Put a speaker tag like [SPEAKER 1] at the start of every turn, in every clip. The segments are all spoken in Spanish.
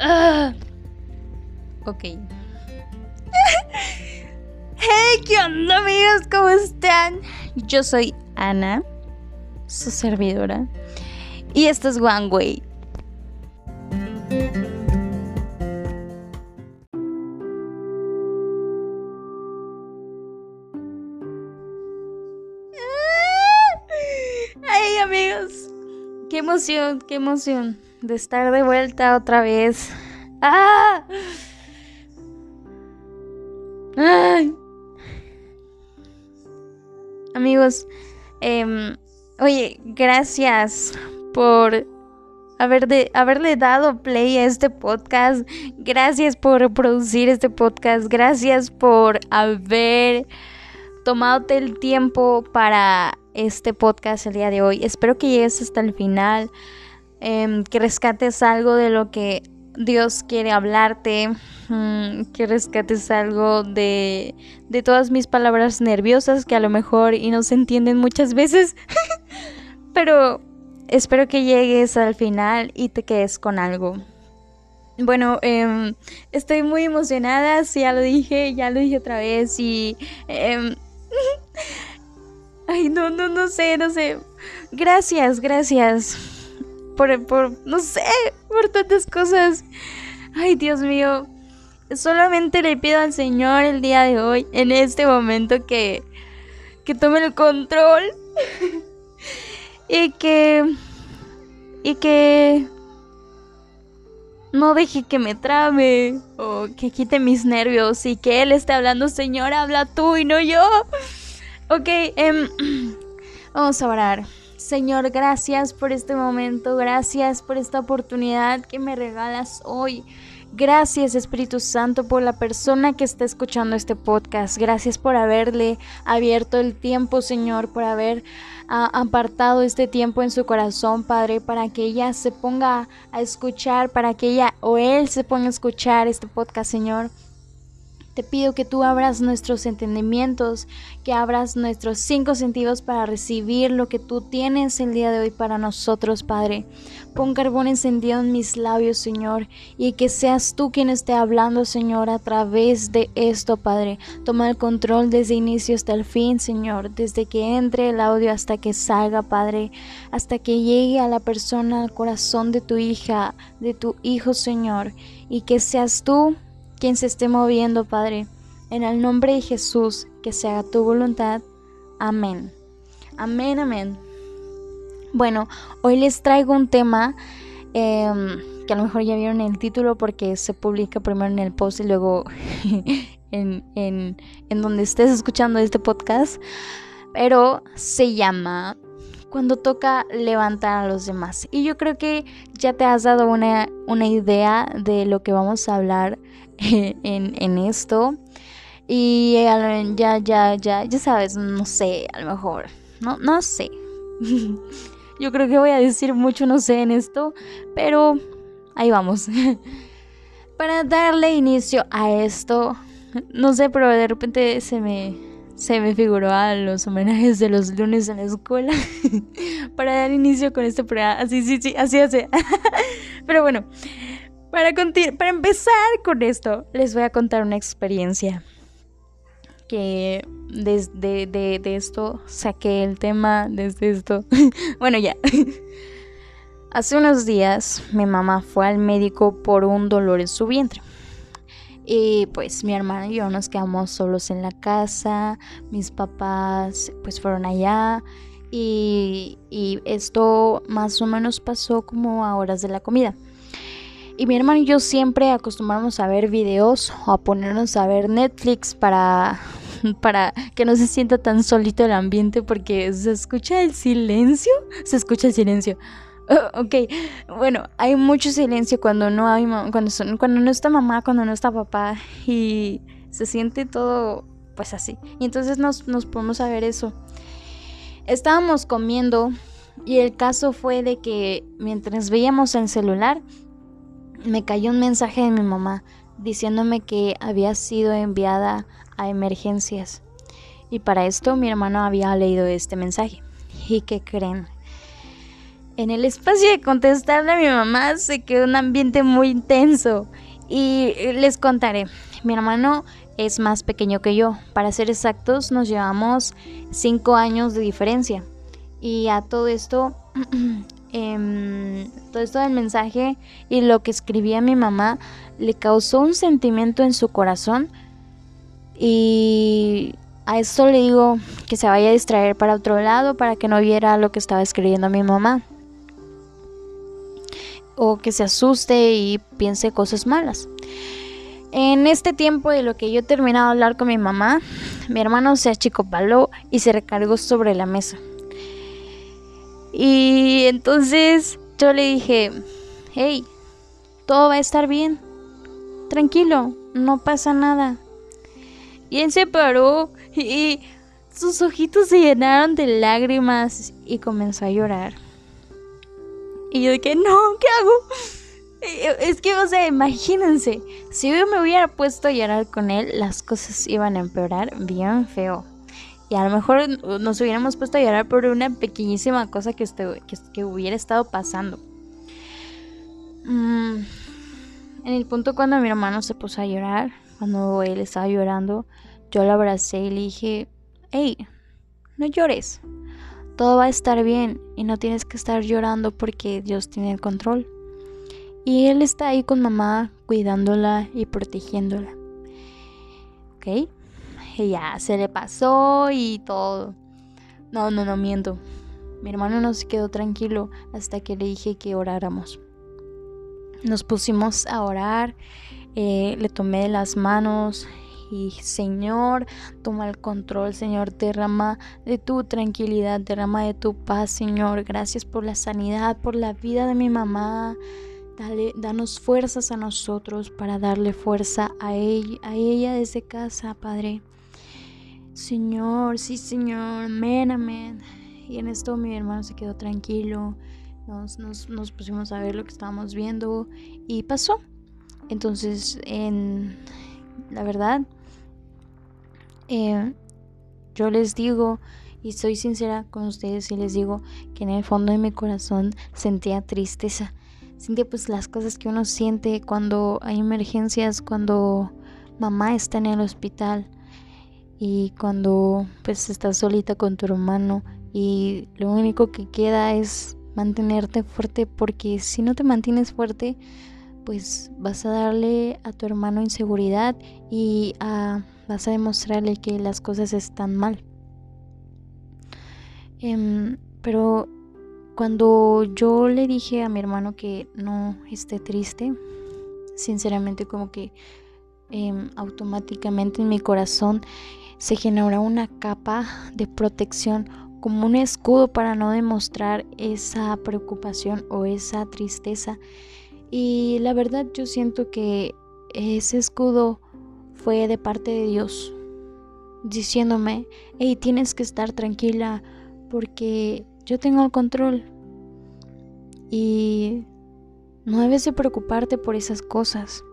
[SPEAKER 1] Ah. Ok. hey, ¿qué onda amigos? ¿Cómo están? Yo soy Ana, su servidora. Y esto es One Way. Ay amigos, qué emoción, qué emoción de estar de vuelta otra vez. ¡Ah! ¡Ay! Amigos, em, oye, gracias por haber de, haberle dado play a este podcast. Gracias por producir este podcast. Gracias por haber tomado el tiempo para este podcast el día de hoy. Espero que llegues hasta el final. Em, que rescates algo de lo que Dios quiere hablarte, mm, que rescates algo de, de todas mis palabras nerviosas que a lo mejor y no se entienden muchas veces, pero espero que llegues al final y te quedes con algo. Bueno, em, estoy muy emocionada, ya lo dije, ya lo dije otra vez y... Em, ay, no, no, no sé, no sé. Gracias, gracias por, no sé, por tantas cosas. Ay, Dios mío. Solamente le pido al Señor el día de hoy, en este momento, que, que tome el control. y que... Y que... No deje que me trame o que quite mis nervios y que Él esté hablando, Señor, habla tú y no yo. Ok, em, vamos a orar. Señor, gracias por este momento, gracias por esta oportunidad que me regalas hoy. Gracias Espíritu Santo por la persona que está escuchando este podcast. Gracias por haberle abierto el tiempo, Señor, por haber ah, apartado este tiempo en su corazón, Padre, para que ella se ponga a escuchar, para que ella o él se ponga a escuchar este podcast, Señor. Te pido que tú abras nuestros entendimientos, que abras nuestros cinco sentidos para recibir lo que tú tienes el día de hoy para nosotros, Padre. Pon carbón encendido en mis labios, Señor, y que seas tú quien esté hablando, Señor, a través de esto, Padre. Toma el control desde inicio hasta el fin, Señor, desde que entre el audio hasta que salga, Padre, hasta que llegue a la persona, al corazón de tu hija, de tu hijo, Señor, y que seas tú quien se esté moviendo, Padre. En el nombre de Jesús, que se haga tu voluntad. Amén. Amén, amén. Bueno, hoy les traigo un tema em, que a lo mejor ya vieron el título porque se publica primero en el post y luego en, en, en donde estés escuchando este podcast. Pero se llama cuando toca levantar a los demás. Y yo creo que ya te has dado una, una idea de lo que vamos a hablar en, esto. Y ya, ya, ya, ya sabes, no sé, a lo mejor, no, no sé. Yo creo que voy a decir mucho no sé en esto, pero ahí vamos. Para darle inicio a esto, no sé, pero de repente se me, se me figuró a los homenajes de los lunes en la escuela. Para dar inicio con este programa. Así, sí, sí, así hace. pero bueno, para, para empezar con esto, les voy a contar una experiencia que desde de, esto saqué el tema, desde esto. bueno, ya. Hace unos días mi mamá fue al médico por un dolor en su vientre. Y pues mi hermana y yo nos quedamos solos en la casa, mis papás pues fueron allá y, y esto más o menos pasó como a horas de la comida. Y mi hermano y yo siempre acostumbramos a ver videos o a ponernos a ver Netflix para, para que no se sienta tan solito el ambiente porque se escucha el silencio. Se escucha el silencio. Oh, ok, bueno, hay mucho silencio cuando no hay cuando, son, cuando no está mamá, cuando no está papá y se siente todo pues así. Y entonces nos, nos ponemos a ver eso. Estábamos comiendo y el caso fue de que mientras veíamos el celular, me cayó un mensaje de mi mamá diciéndome que había sido enviada a emergencias. Y para esto mi hermano había leído este mensaje. ¿Y qué creen? En el espacio de contestarle a mi mamá se quedó un ambiente muy intenso. Y les contaré, mi hermano es más pequeño que yo. Para ser exactos, nos llevamos 5 años de diferencia. Y a todo esto, eh, todo esto del mensaje y lo que escribía mi mamá le causó un sentimiento en su corazón. Y a esto le digo que se vaya a distraer para otro lado para que no viera lo que estaba escribiendo mi mamá o que se asuste y piense cosas malas. En este tiempo de lo que yo he terminado de hablar con mi mamá, mi hermano se achicopaló y se recargó sobre la mesa. Y entonces yo le dije, hey, todo va a estar bien, tranquilo, no pasa nada. Y él se paró y sus ojitos se llenaron de lágrimas y comenzó a llorar. Y yo dije, no, ¿qué hago? Es que, o sea, imagínense, si yo me hubiera puesto a llorar con él, las cosas iban a empeorar bien feo. Y a lo mejor nos hubiéramos puesto a llorar por una pequeñísima cosa que, este, que, hubiera estado pasando. Mm, en el punto cuando mi hermano se puso a llorar, cuando él estaba llorando, yo lo abracé y le dije, hey, no llores todo va a estar bien y no tienes que estar llorando porque Dios tiene el control. Y Él está ahí con mamá cuidándola y protegiéndola. ¿Ok? Y ya se le pasó y todo. No, no, no miento. Mi hermano no se quedó tranquilo hasta que le dije que oráramos. Nos pusimos a orar, eh, le tomé las manos y Señor, toma el control, Señor, derrama de tu tranquilidad, derrama de tu paz, Señor. Gracias por la sanidad, por la vida de mi mamá. Dale, danos fuerzas a nosotros para darle fuerza a ella, a ella desde casa, Padre. Señor, sí, Señor, amén, amén. Y en esto mi hermano se quedó tranquilo. Nos, nos, nos pusimos a ver lo que estábamos viendo y pasó. Entonces, en la verdad, eh, yo les digo y soy sincera con ustedes y les digo que en el fondo de mi corazón sentía tristeza. Sentía pues las cosas que uno siente cuando hay emergencias, cuando mamá está en el hospital y cuando pues estás solita con tu hermano y lo único que queda es mantenerte fuerte porque si no te mantienes fuerte pues vas a darle a tu hermano inseguridad y a vas a demostrarle que las cosas están mal. Em, pero cuando yo le dije a mi hermano que no esté triste, sinceramente como que em, automáticamente en mi corazón se generó una capa de protección como un escudo para no demostrar esa preocupación o esa tristeza. Y la verdad yo siento que ese escudo fue de parte de Dios, diciéndome, hey, tienes que estar tranquila porque yo tengo el control y no debes de preocuparte por esas cosas.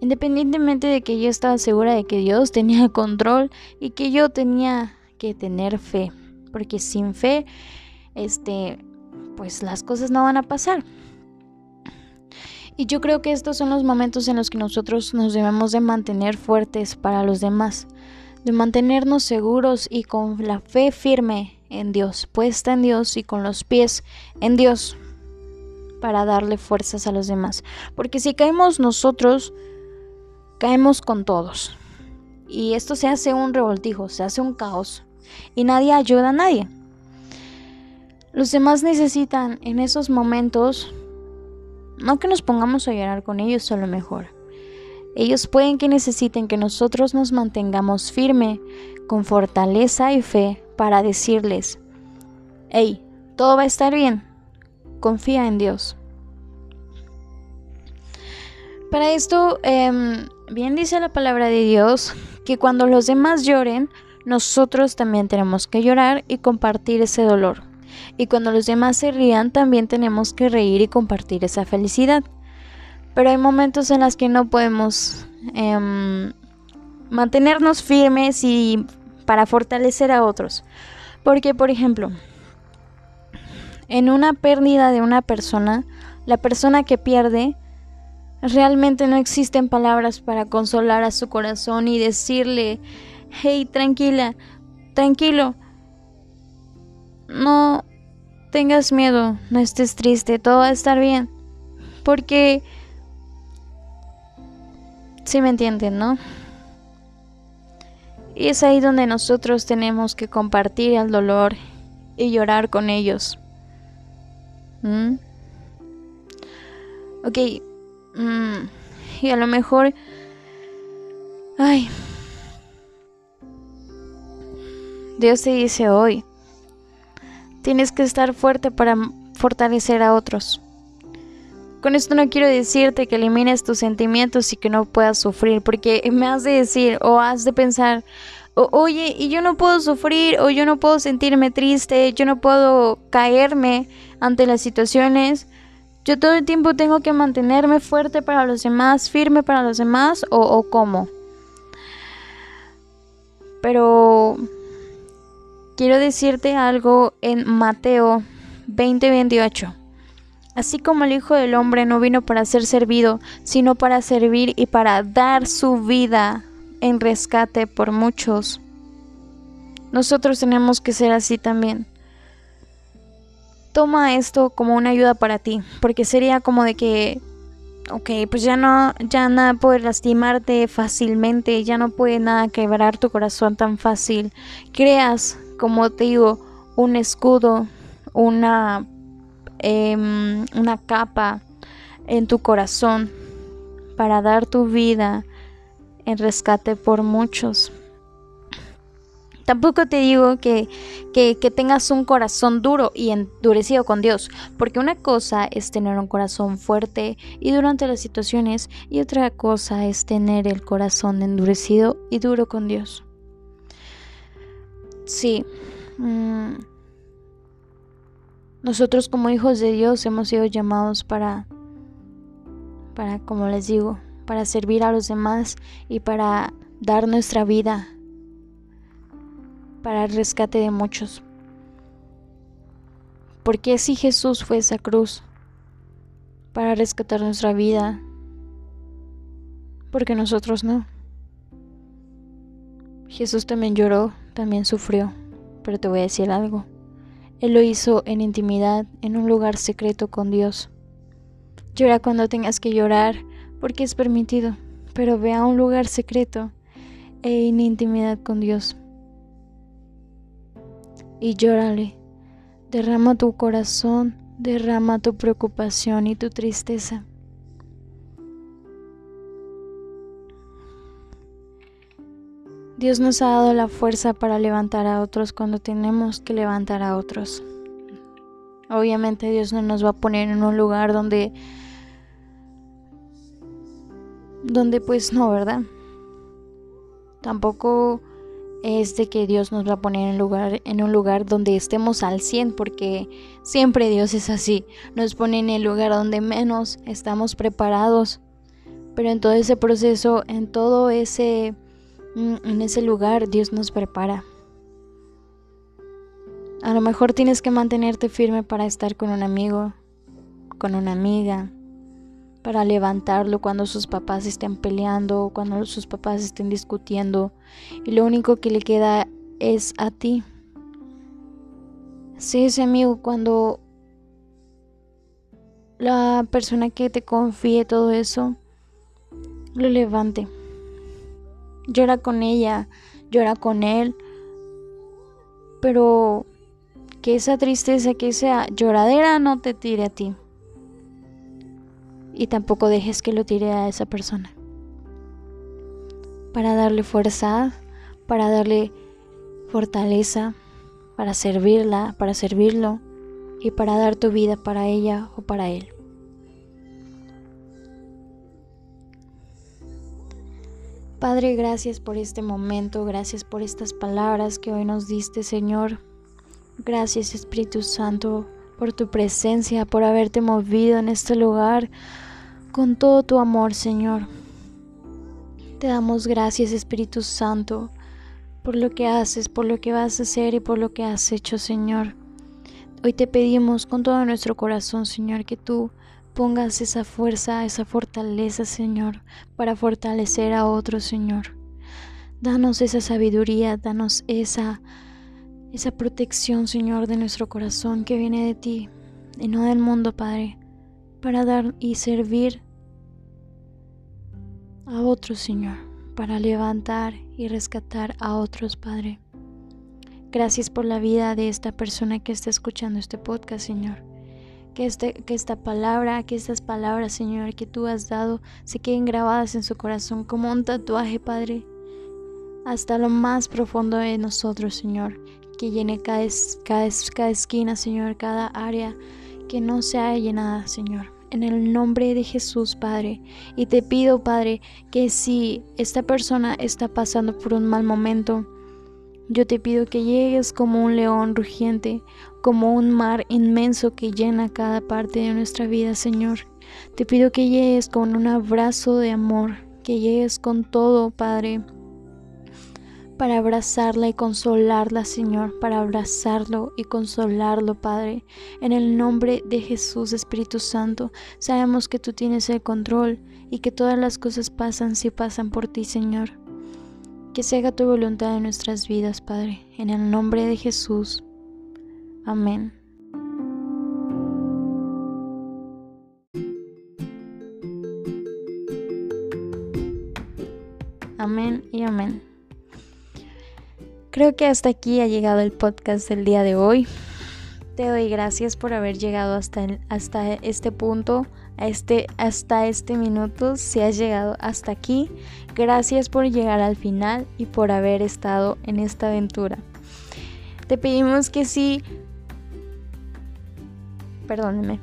[SPEAKER 1] Independientemente de que yo estaba segura de que Dios tenía control y que yo tenía que tener fe, porque sin fe, este, pues las cosas no van a pasar. Y yo creo que estos son los momentos en los que nosotros nos debemos de mantener fuertes para los demás, de mantenernos seguros y con la fe firme en Dios, puesta en Dios y con los pies en Dios para darle fuerzas a los demás. Porque si caemos nosotros, caemos con todos. Y esto se hace un revoltijo, se hace un caos. Y nadie ayuda a nadie. Los demás necesitan en esos momentos no que nos pongamos a llorar con ellos a lo mejor. Ellos pueden que necesiten que nosotros nos mantengamos firme, con fortaleza y fe, para decirles, hey, todo va a estar bien, confía en Dios. Para esto, em, bien dice la palabra de Dios que cuando los demás lloren, nosotros también tenemos que llorar y compartir ese dolor. Y cuando los demás se rían, también tenemos que reír y compartir esa felicidad. Pero hay momentos en los que no podemos em, mantenernos firmes y para fortalecer a otros. Porque, por ejemplo, en una pérdida de una persona, la persona que pierde, realmente no existen palabras para consolar a su corazón y decirle, hey, tranquila, tranquilo, no tengas miedo, no estés triste, todo va a estar bien. Porque, si me entienden, ¿no? Y es ahí donde nosotros tenemos que compartir el dolor y llorar con ellos. ¿Mm? Ok. Mm, y a lo mejor... Ay. Dios te dice hoy. Tienes que estar fuerte para fortalecer a otros. Con esto no quiero decirte que elimines tus sentimientos y que no puedas sufrir, porque me has de decir o has de pensar, oye, y yo no puedo sufrir, o yo no puedo sentirme triste, yo no puedo caerme ante las situaciones. Yo todo el tiempo tengo que mantenerme fuerte para los demás, firme para los demás, o, o cómo. Pero quiero decirte algo en Mateo 20:28. Así como el Hijo del Hombre no vino para ser servido, sino para servir y para dar su vida en rescate por muchos. Nosotros tenemos que ser así también. Toma esto como una ayuda para ti, porque sería como de que, ok, pues ya no, ya nada puede lastimarte fácilmente, ya no puede nada quebrar tu corazón tan fácil. Creas como te digo, un escudo, una, em, una capa en tu corazón para dar tu vida en rescate por muchos. Tampoco te digo que, que, que, tengas un corazón duro y endurecido con Dios, porque una cosa es tener un corazón fuerte y durante las situaciones y otra cosa es tener el corazón endurecido y duro con Dios. Sí. Mm, nosotros como hijos de Dios hemos sido llamados para, para, como les digo, para servir a los demás y para dar nuestra vida para el rescate de muchos. Porque si Jesús fue esa cruz para rescatar nuestra vida, porque nosotros no. Jesús también lloró también sufrió, pero te voy a decir algo. Él lo hizo en intimidad, en un lugar secreto con Dios. Llora cuando tengas que llorar, porque es permitido, pero ve a un lugar secreto e en intimidad con Dios. Y llórale. Derrama tu corazón, derrama tu preocupación y tu tristeza. Dios nos ha dado la fuerza para levantar a otros cuando tenemos que levantar a otros. Obviamente Dios no nos va a poner en un lugar donde donde pues no, ¿verdad? Tampoco es de que Dios nos va a poner en, lugar, en un lugar donde estemos al 100, porque siempre Dios es así. Nos pone en el lugar donde menos estamos preparados. Pero en todo ese proceso, en todo ese en ese lugar Dios nos prepara. A lo mejor tienes que mantenerte firme para estar con un amigo, con una amiga, para levantarlo cuando sus papás estén peleando, cuando sus papás estén discutiendo y lo único que le queda es a ti. Sé ese amigo cuando la persona que te confíe todo eso lo levante llora con ella, llora con él, pero que esa tristeza, que esa lloradera no te tire a ti. Y tampoco dejes que lo tire a esa persona. Para darle fuerza, para darle fortaleza, para servirla, para servirlo y para dar tu vida para ella o para él. Padre, gracias por este momento, gracias por estas palabras que hoy nos diste, Señor. Gracias, Espíritu Santo, por tu presencia, por haberte movido en este lugar con todo tu amor, Señor. Te damos gracias, Espíritu Santo, por lo que haces, por lo que vas a hacer y por lo que has hecho, Señor. Hoy te pedimos con todo nuestro corazón, Señor, que tú pongas esa fuerza, esa fortaleza, Señor, para fortalecer a otros, Señor. Danos esa sabiduría, danos esa esa protección, Señor, de nuestro corazón que viene de ti y no del mundo, Padre, para dar y servir a otros, Señor, para levantar y rescatar a otros, Padre. Gracias por la vida de esta persona que está escuchando este podcast, Señor. Que, este, que esta palabra, que estas palabras, Señor, que tú has dado, se queden grabadas en su corazón como un tatuaje, Padre, hasta lo más profundo de nosotros, Señor. Que llene cada, cada, cada esquina, Señor, cada área que no sea llenada, Señor en el nombre de Jesús, Padre. Y te pido, Padre, que si esta persona está pasando por un mal momento, yo te pido que llegues como un león rugiente, como un mar inmenso que llena cada parte de nuestra vida, Señor. Te pido que llegues con un abrazo de amor, que llegues con todo, Padre, para abrazarla y consolarla, Señor, para abrazarlo y consolarlo, Padre. En el nombre de Jesús, Espíritu Santo, sabemos que tú tienes el control y que todas las cosas pasan si pasan por ti, Señor. Que se haga tu voluntad en nuestras vidas, Padre, en el nombre de Jesús. Amén. Amén y amén. Creo que hasta aquí ha llegado el podcast del día de hoy. Te doy gracias por haber llegado hasta, hasta este punto este, hasta este minuto, si has llegado hasta aquí, gracias por llegar al final y por haber estado en esta aventura. Te pedimos que sí, perdónenme,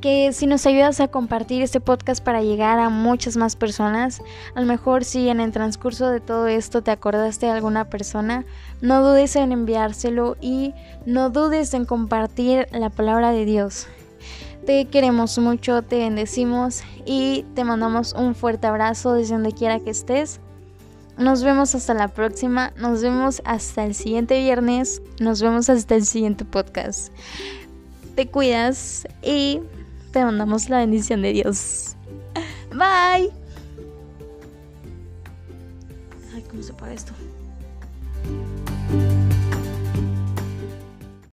[SPEAKER 1] que si nos ayudas a compartir este podcast para llegar a muchas más personas, a lo mejor si en el transcurso de todo esto te acordaste de alguna persona, no dudes en enviárselo y no dudes en compartir la palabra de Dios. Te queremos mucho, te bendecimos y te mandamos un fuerte abrazo desde donde quiera que estés. Nos vemos hasta la próxima, nos vemos hasta el siguiente viernes, nos vemos hasta el siguiente podcast. Te cuidas y te mandamos la bendición de Dios. Bye. Ay, ¿cómo se paga esto?